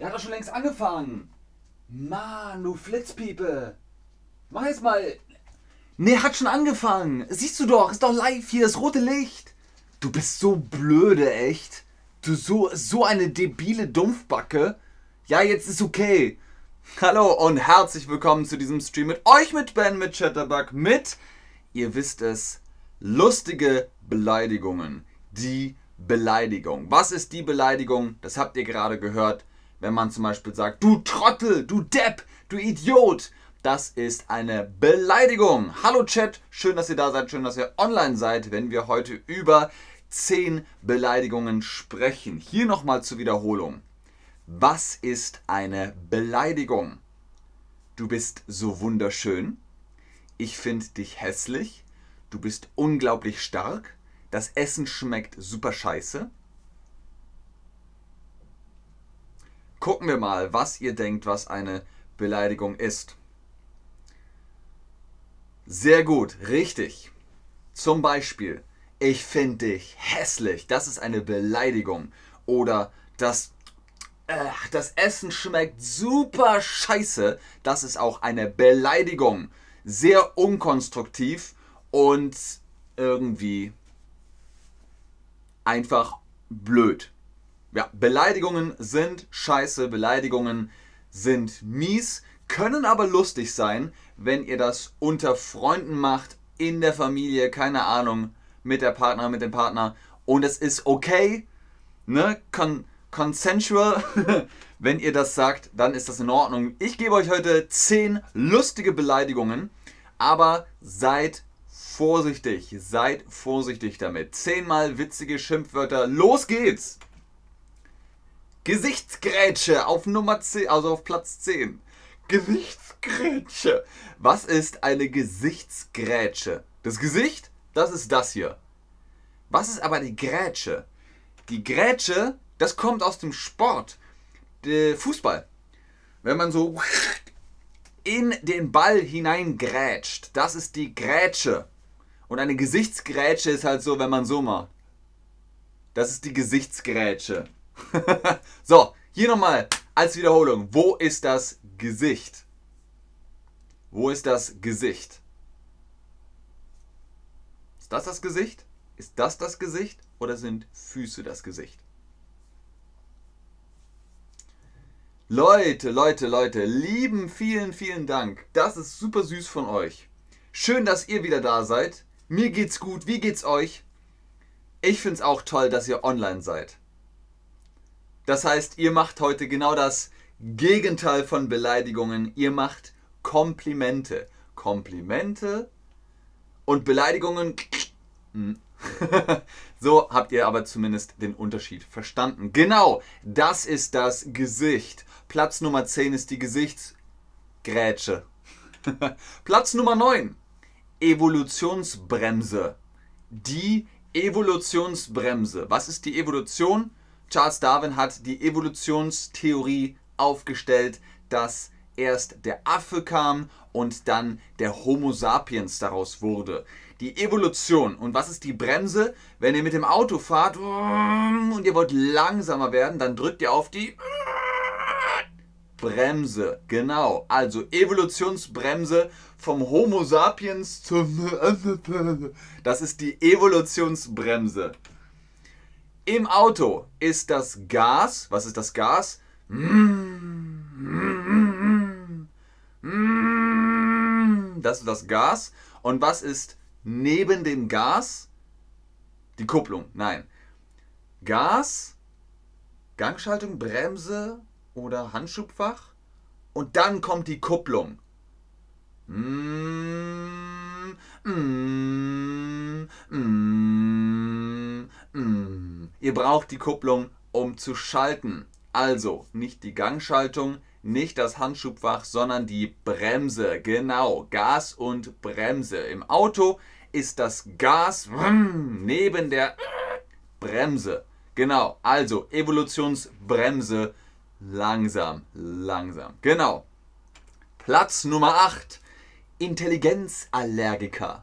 Er hat doch schon längst angefangen. Mann, du Flitzpiepe. Mach jetzt mal. Nee, hat schon angefangen. Siehst du doch, ist doch live hier, das rote Licht. Du bist so blöde, echt. Du so, so eine debile Dumpfbacke. Ja, jetzt ist okay. Hallo und herzlich willkommen zu diesem Stream mit euch, mit Ben, mit Chatterbug, mit, ihr wisst es, lustige Beleidigungen. Die Beleidigung. Was ist die Beleidigung? Das habt ihr gerade gehört. Wenn man zum Beispiel sagt, du Trottel, du Depp, du Idiot. Das ist eine Beleidigung. Hallo Chat, schön, dass ihr da seid, schön, dass ihr online seid, wenn wir heute über 10 Beleidigungen sprechen. Hier nochmal zur Wiederholung. Was ist eine Beleidigung? Du bist so wunderschön. Ich finde dich hässlich. Du bist unglaublich stark. Das Essen schmeckt super scheiße. Gucken wir mal, was ihr denkt, was eine Beleidigung ist. Sehr gut, richtig. Zum Beispiel, ich finde dich hässlich. Das ist eine Beleidigung. Oder das, äh, das Essen schmeckt super scheiße. Das ist auch eine Beleidigung. Sehr unkonstruktiv und irgendwie einfach blöd. Ja, Beleidigungen sind scheiße, Beleidigungen sind mies, können aber lustig sein, wenn ihr das unter Freunden macht, in der Familie, keine Ahnung, mit der Partner, mit dem Partner. Und es ist okay, ne? Con consensual. wenn ihr das sagt, dann ist das in Ordnung. Ich gebe euch heute 10 lustige Beleidigungen, aber seid vorsichtig, seid vorsichtig damit. Zehnmal witzige Schimpfwörter. Los geht's! Gesichtsgrätsche auf Nummer 10, also auf Platz 10. Gesichtsgrätsche. Was ist eine Gesichtsgrätsche? Das Gesicht, das ist das hier. Was ist aber die Grätsche? Die Grätsche, das kommt aus dem Sport. Der Fußball. Wenn man so in den Ball hineingrätscht, das ist die Grätsche. Und eine Gesichtsgrätsche ist halt so, wenn man so macht. Das ist die Gesichtsgrätsche. so, hier nochmal als Wiederholung. Wo ist das Gesicht? Wo ist das Gesicht? Ist das das Gesicht? Ist das das Gesicht? Oder sind Füße das Gesicht? Leute, Leute, Leute, lieben, vielen, vielen Dank. Das ist super süß von euch. Schön, dass ihr wieder da seid. Mir geht's gut. Wie geht's euch? Ich find's auch toll, dass ihr online seid. Das heißt, ihr macht heute genau das Gegenteil von Beleidigungen. Ihr macht Komplimente. Komplimente und Beleidigungen. so habt ihr aber zumindest den Unterschied verstanden. Genau, das ist das Gesicht. Platz Nummer 10 ist die Gesichtsgrätsche. Platz Nummer 9. Evolutionsbremse. Die Evolutionsbremse. Was ist die Evolution? Charles Darwin hat die Evolutionstheorie aufgestellt, dass erst der Affe kam und dann der Homo sapiens daraus wurde. Die Evolution. Und was ist die Bremse? Wenn ihr mit dem Auto fahrt und ihr wollt langsamer werden, dann drückt ihr auf die Bremse. Genau. Also Evolutionsbremse vom Homo sapiens zum... Das ist die Evolutionsbremse. Im Auto ist das Gas. Was ist das Gas? Das ist das Gas. Und was ist neben dem Gas? Die Kupplung. Nein. Gas, Gangschaltung, Bremse oder Handschubfach. Und dann kommt die Kupplung. Mm, mm, mm, mm. Ihr braucht die Kupplung, um zu schalten. Also nicht die Gangschaltung, nicht das Handschubfach, sondern die Bremse. Genau, Gas und Bremse. Im Auto ist das Gas neben der Bremse. Genau, also Evolutionsbremse. Langsam, langsam. Genau. Platz Nummer 8. Intelligenzallergiker.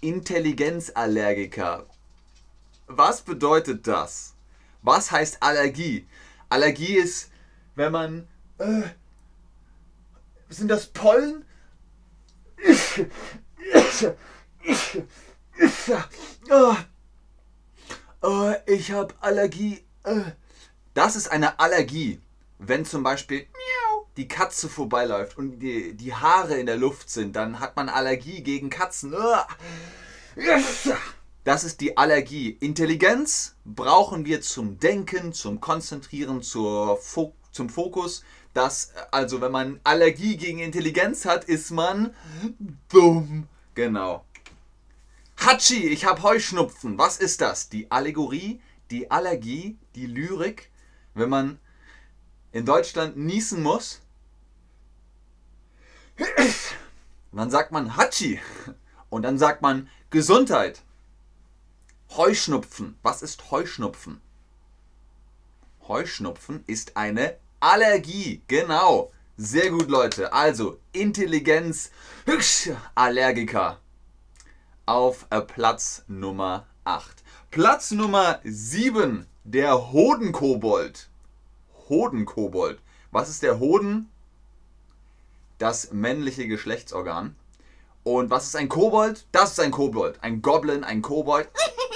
Intelligenzallergiker. Was bedeutet das? Was heißt Allergie? Allergie ist, wenn man. Äh, sind das Pollen? Oh, ich habe Allergie. Das ist eine Allergie, wenn zum Beispiel die Katze vorbeiläuft und die, die Haare in der Luft sind, dann hat man Allergie gegen Katzen. Das ist die Allergie. Intelligenz brauchen wir zum Denken, zum Konzentrieren, zur Fo zum Fokus. Das, also wenn man Allergie gegen Intelligenz hat, ist man dumm. Genau. Hatschi, ich habe Heuschnupfen. Was ist das? Die Allegorie, die Allergie, die Lyrik. Wenn man in Deutschland niesen muss, dann sagt man Hatschi. Und dann sagt man Gesundheit. Heuschnupfen. Was ist Heuschnupfen? Heuschnupfen ist eine Allergie. Genau. Sehr gut, Leute. Also Intelligenz, Allergiker. Auf äh, Platz Nummer 8. Platz Nummer 7. Der Hodenkobold. Hodenkobold. Was ist der Hoden? Das männliche Geschlechtsorgan. Und was ist ein Kobold? Das ist ein Kobold. Ein Goblin, ein Kobold.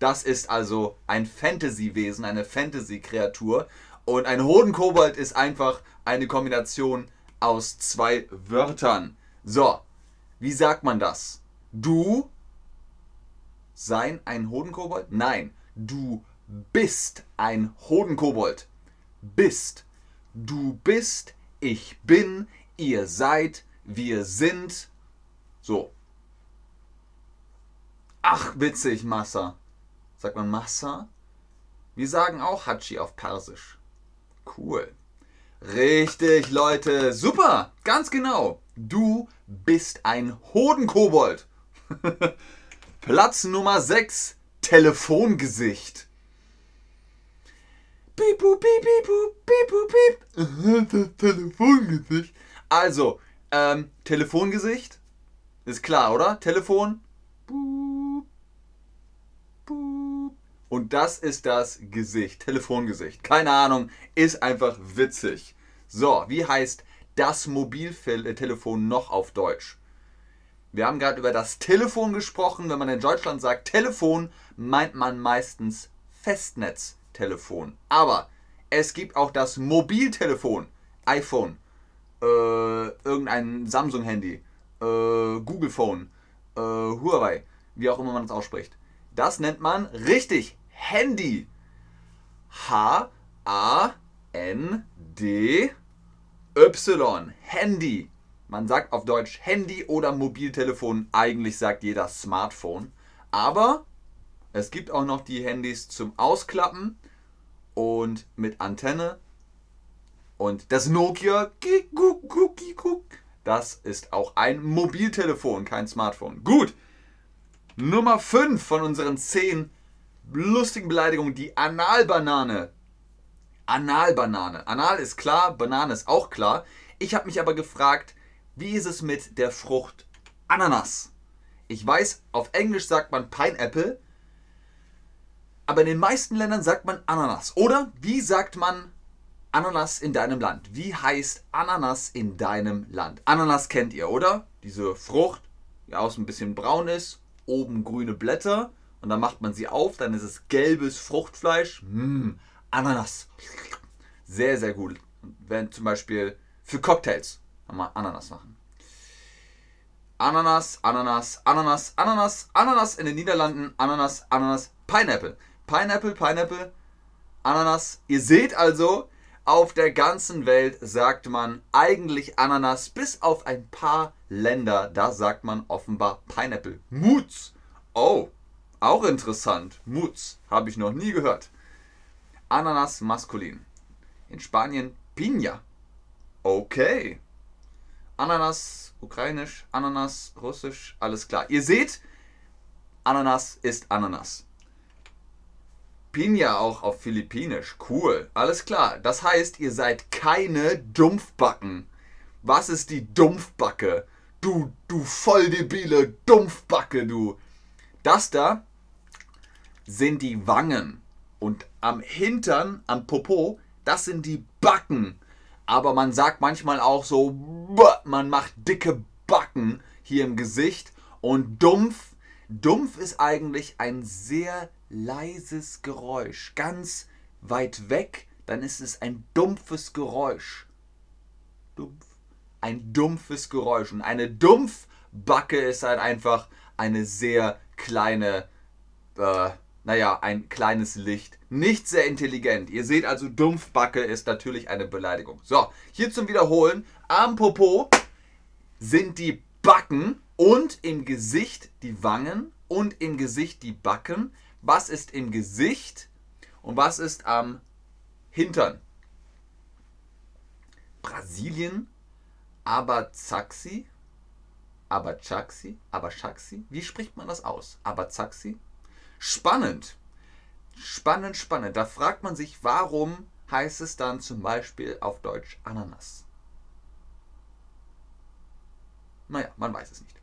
Das ist also ein Fantasy-Wesen, eine Fantasy-Kreatur. Und ein Hodenkobold ist einfach eine Kombination aus zwei Wörtern. So, wie sagt man das? Du sein ein Hodenkobold? Nein, du bist ein Hodenkobold. Bist. Du bist, ich bin, ihr seid, wir sind. So. Ach, witzig, Massa. Sagt man Massa? Wir sagen auch Hachi auf Persisch. Cool. Richtig, Leute. Super. Ganz genau. Du bist ein Hodenkobold. Platz Nummer 6. Telefongesicht. Pipu, pipu, pipu, piep. Telefongesicht. Also, ähm, Telefongesicht. Ist klar, oder? Telefon. Und das ist das Gesicht, Telefongesicht. Keine Ahnung, ist einfach witzig. So, wie heißt das Mobiltelefon noch auf Deutsch? Wir haben gerade über das Telefon gesprochen. Wenn man in Deutschland sagt Telefon, meint man meistens Festnetztelefon. Aber es gibt auch das Mobiltelefon, iPhone, äh, irgendein Samsung-Handy, äh, Google Phone, äh, Huawei, wie auch immer man das ausspricht. Das nennt man richtig Handy. H-A-N-D-Y. Handy. Man sagt auf Deutsch Handy oder Mobiltelefon. Eigentlich sagt jeder Smartphone. Aber es gibt auch noch die Handys zum Ausklappen und mit Antenne. Und das Nokia, das ist auch ein Mobiltelefon, kein Smartphone. Gut. Nummer 5 von unseren 10 lustigen Beleidigungen, die Analbanane. Analbanane. Anal ist klar, Banane ist auch klar. Ich habe mich aber gefragt, wie ist es mit der Frucht Ananas? Ich weiß, auf Englisch sagt man Pineapple, aber in den meisten Ländern sagt man Ananas. Oder wie sagt man Ananas in deinem Land? Wie heißt Ananas in deinem Land? Ananas kennt ihr, oder? Diese Frucht, die außen ein bisschen braun ist, oben grüne Blätter und dann macht man sie auf, dann ist es gelbes Fruchtfleisch. Mmh, Ananas. Sehr, sehr gut. Wenn zum Beispiel für Cocktails mal Ananas machen. Ananas, Ananas, Ananas, Ananas, Ananas in den Niederlanden, Ananas, Ananas, Pineapple. Pineapple, Pineapple, Ananas. Ihr seht also, auf der ganzen Welt sagt man eigentlich Ananas, bis auf ein paar Länder, da sagt man offenbar Pineapple. Moods. Oh, auch interessant. Mutz. Habe ich noch nie gehört. Ananas maskulin. In Spanien Piña. Okay. Ananas ukrainisch, Ananas russisch, alles klar. Ihr seht, Ananas ist Ananas. Piña auch auf Philippinisch. Cool. Alles klar. Das heißt, ihr seid keine Dumpfbacken. Was ist die Dumpfbacke? Du, du volldebile Dumpfbacke, du. Das da sind die Wangen. Und am Hintern, am Popo, Das sind die Backen. Aber man sagt manchmal auch so, man macht dicke Backen hier im Gesicht. Und dumpf, dumpf ist eigentlich ein sehr leises Geräusch. Ganz weit weg, dann ist es ein dumpfes Geräusch. Dumpf. Ein dumpfes Geräusch. Und eine Dumpfbacke ist halt einfach eine sehr kleine, äh, naja, ein kleines Licht. Nicht sehr intelligent. Ihr seht also, Dumpfbacke ist natürlich eine Beleidigung. So, hier zum Wiederholen. Am Popo sind die Backen und im Gesicht die Wangen und im Gesicht die Backen. Was ist im Gesicht und was ist am Hintern? Brasilien, Abazaxi, Abachaxi, Abachaxi. Wie spricht man das aus? Abazaxi? Spannend. Spannend, spannend. Da fragt man sich, warum heißt es dann zum Beispiel auf Deutsch Ananas? Naja, man weiß es nicht.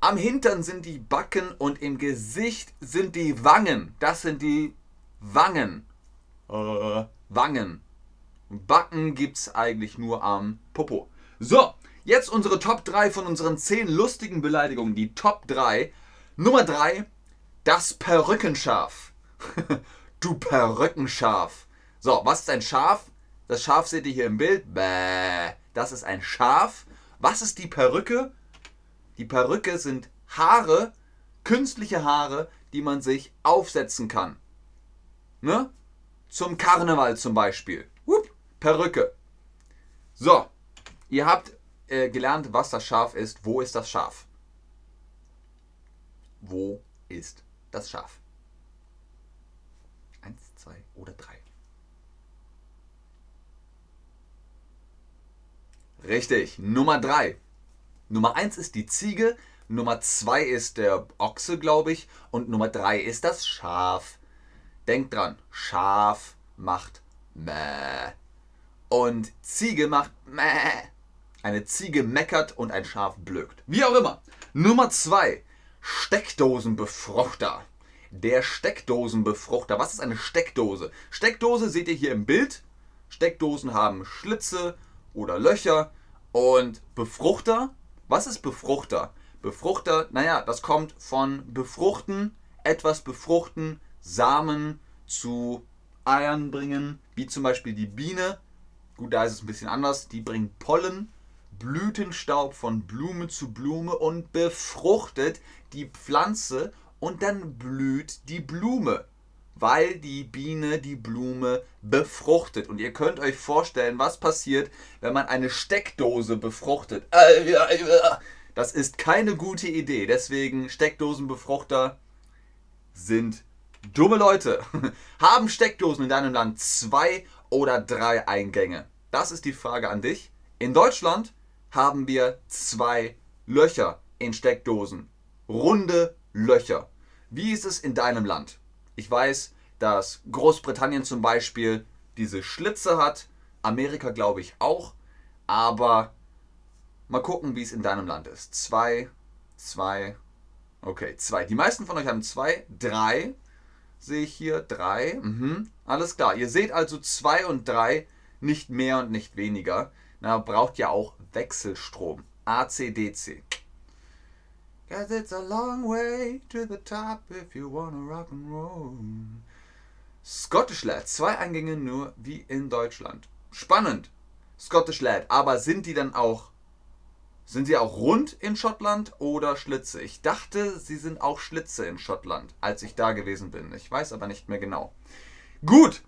Am Hintern sind die Backen und im Gesicht sind die Wangen. Das sind die Wangen. Äh, Wangen. Backen gibt es eigentlich nur am Popo. So, jetzt unsere Top 3 von unseren 10 lustigen Beleidigungen. Die Top 3. Nummer 3, das Perückenschaf. du Perückenschaf. So, was ist ein Schaf? Das Schaf seht ihr hier im Bild. Bäh. Das ist ein Schaf. Was ist die Perücke? Die Perücke sind Haare, künstliche Haare, die man sich aufsetzen kann. Ne? Zum Karneval zum Beispiel. Upp, Perücke. So, ihr habt äh, gelernt, was das Schaf ist. Wo ist das Schaf? Wo ist das Schaf? Eins, zwei oder drei. Richtig, Nummer drei. Nummer 1 ist die Ziege, Nummer 2 ist der Ochse, glaube ich, und Nummer 3 ist das Schaf. Denkt dran, Schaf macht Mäh. Und Ziege macht Mäh. Eine Ziege meckert und ein Schaf blökt. Wie auch immer. Nummer 2, Steckdosenbefruchter. Der Steckdosenbefruchter. Was ist eine Steckdose? Steckdose seht ihr hier im Bild. Steckdosen haben Schlitze oder Löcher. Und Befruchter was ist Befruchter? Befruchter, naja, das kommt von befruchten, etwas befruchten, Samen zu Eiern bringen, wie zum Beispiel die Biene. Gut, da ist es ein bisschen anders. Die bringt Pollen, Blütenstaub von Blume zu Blume und befruchtet die Pflanze und dann blüht die Blume, weil die Biene die Blume befruchtet. Und ihr könnt euch vorstellen, was passiert, wenn man eine Steckdose befruchtet. Das ist keine gute Idee. Deswegen Steckdosenbefruchter sind dumme Leute. Haben Steckdosen in deinem Land zwei oder drei Eingänge? Das ist die Frage an dich. In Deutschland haben wir zwei Löcher in Steckdosen. Runde Löcher. Wie ist es in deinem Land? Ich weiß, dass Großbritannien zum Beispiel diese Schlitze hat, Amerika glaube ich auch, aber mal gucken, wie es in deinem Land ist. Zwei, zwei, okay, zwei. Die meisten von euch haben zwei, drei sehe ich hier, drei, mhm. alles klar. Ihr seht also zwei und drei, nicht mehr und nicht weniger. Na, braucht ja auch Wechselstrom. AC-DC. Cause it's a long way to the top if you wanna rock and roll. Scottish Lad, zwei Eingänge nur wie in Deutschland. Spannend. Scottish Lad, aber sind die dann auch sind sie auch rund in Schottland oder Schlitze? Ich dachte, sie sind auch Schlitze in Schottland, als ich da gewesen bin. Ich weiß aber nicht mehr genau. Gut.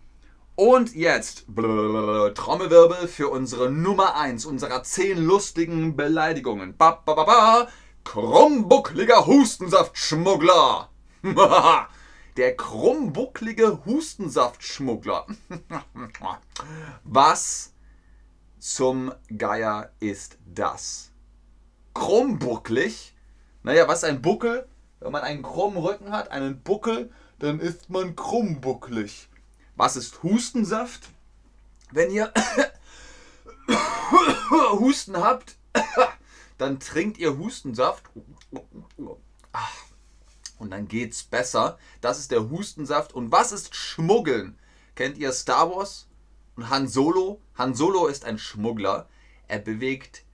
Und jetzt Trommelwirbel für unsere Nummer 1 unserer 10 lustigen Beleidigungen. Ba, ba, ba, ba. Krummbuckliger Hustensaftschmuggler. Der krummbucklige Hustensaftschmuggler. Was zum Geier ist das? Krummbucklig? Naja, was ist ein Buckel? Wenn man einen krummen Rücken hat, einen Buckel, dann ist man krummbucklig. Was ist Hustensaft? Wenn ihr Husten habt, dann trinkt ihr Hustensaft und dann geht's besser. Das ist der Hustensaft. Und was ist Schmuggeln? Kennt ihr Star Wars? Und Han Solo, Han Solo ist ein Schmuggler. Er bewegt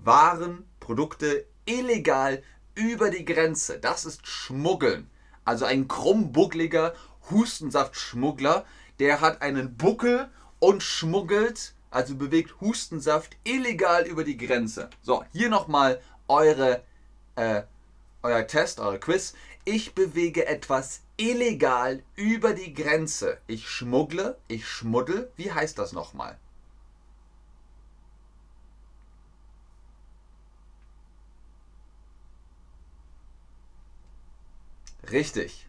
Waren, Produkte illegal über die Grenze. Das ist Schmuggeln. Also ein krummbuckliger Hustensaftschmuggler, der hat einen Buckel und schmuggelt, also bewegt Hustensaft illegal über die Grenze. So, hier nochmal eure, äh, euer Test, euer Quiz. Ich bewege etwas illegal über die Grenze. Ich schmuggle, ich schmuddel. Wie heißt das nochmal? Richtig.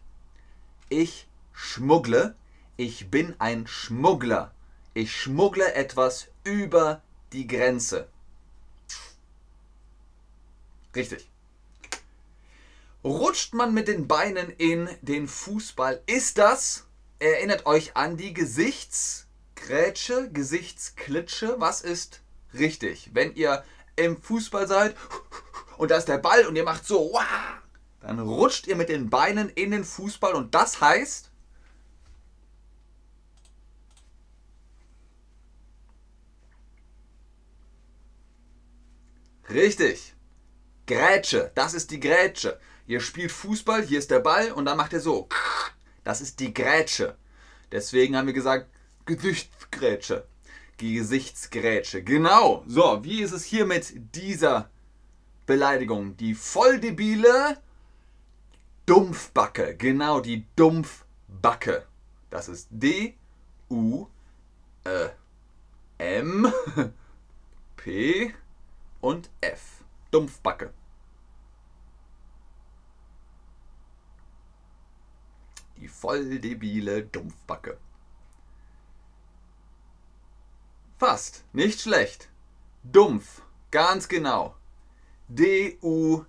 Ich schmuggle. Ich bin ein Schmuggler. Ich schmuggle etwas über die Grenze. Richtig. Rutscht man mit den Beinen in den Fußball, ist das, erinnert euch an die Gesichtsgrätsche, Gesichtsklitsche. Was ist richtig? Wenn ihr im Fußball seid und da ist der Ball und ihr macht so, dann rutscht ihr mit den Beinen in den Fußball und das heißt, Richtig. Grätsche. Das ist die Grätsche. Ihr spielt Fußball, hier ist der Ball und dann macht ihr so. Das ist die Grätsche. Deswegen haben wir gesagt, Gesichtsgrätsche. Gesichtsgrätsche. Genau. So, wie ist es hier mit dieser Beleidigung? Die volldebile Dumpfbacke. Genau, die Dumpfbacke. Das ist D U M P und F. Dumpfbacke. Die voll debile Dumpfbacke. Fast, nicht schlecht. Dumpf, ganz genau. D-U-M-P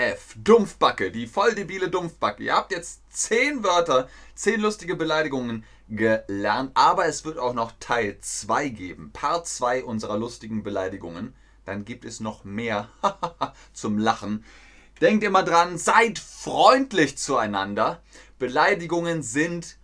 F. Dumpfbacke, die voll debile Dumpfbacke. Ihr habt jetzt zehn Wörter, zehn lustige Beleidigungen gelernt, aber es wird auch noch Teil 2 geben, Part 2 unserer lustigen Beleidigungen. Dann gibt es noch mehr zum Lachen. Denkt immer dran, seid freundlich zueinander. Beleidigungen sind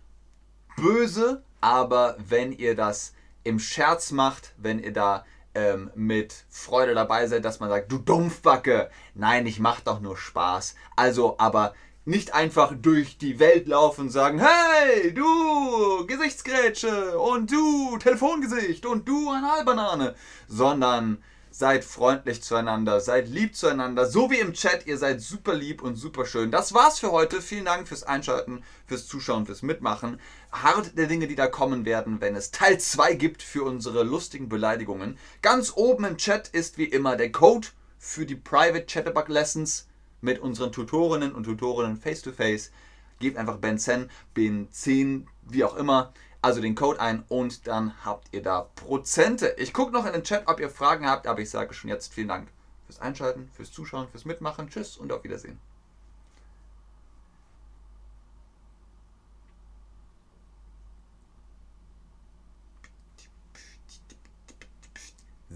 böse, aber wenn ihr das im Scherz macht, wenn ihr da ähm, mit Freude dabei seid, dass man sagt, du Dumpfbacke, nein, ich mach doch nur Spaß. Also, aber nicht einfach durch die Welt laufen und sagen, hey, du Gesichtsgrätsche und du Telefongesicht und du Analbanane, sondern seid freundlich zueinander, seid lieb zueinander, so wie im Chat, ihr seid super lieb und super schön. Das war's für heute. Vielen Dank fürs Einschalten, fürs Zuschauen, fürs Mitmachen. Hart der Dinge, die da kommen werden, wenn es Teil 2 gibt für unsere lustigen Beleidigungen. Ganz oben im Chat ist wie immer der Code für die Private Chatterbug Lessons mit unseren Tutorinnen und Tutorinnen face to face. Gebt einfach Ben10, Ben10, wie auch immer, also den Code ein und dann habt ihr da Prozente. Ich gucke noch in den Chat, ob ihr Fragen habt, aber ich sage schon jetzt vielen Dank fürs Einschalten, fürs Zuschauen, fürs Mitmachen. Tschüss und auf Wiedersehen.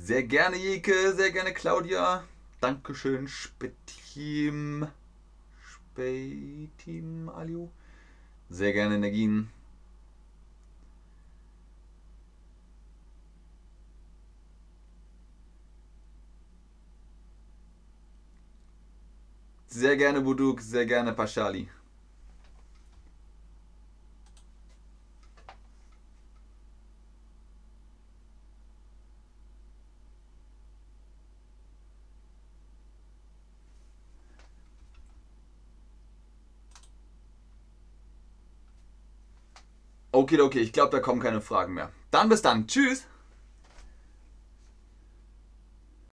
Sehr gerne, Jeke, sehr gerne, Claudia. Dankeschön, Spetim. Spetim, Aliu. Sehr gerne, Energien. Sehr gerne, Buduk, sehr gerne, Pashali. Okay, okay, ich glaube, da kommen keine Fragen mehr. Dann bis dann. Tschüss.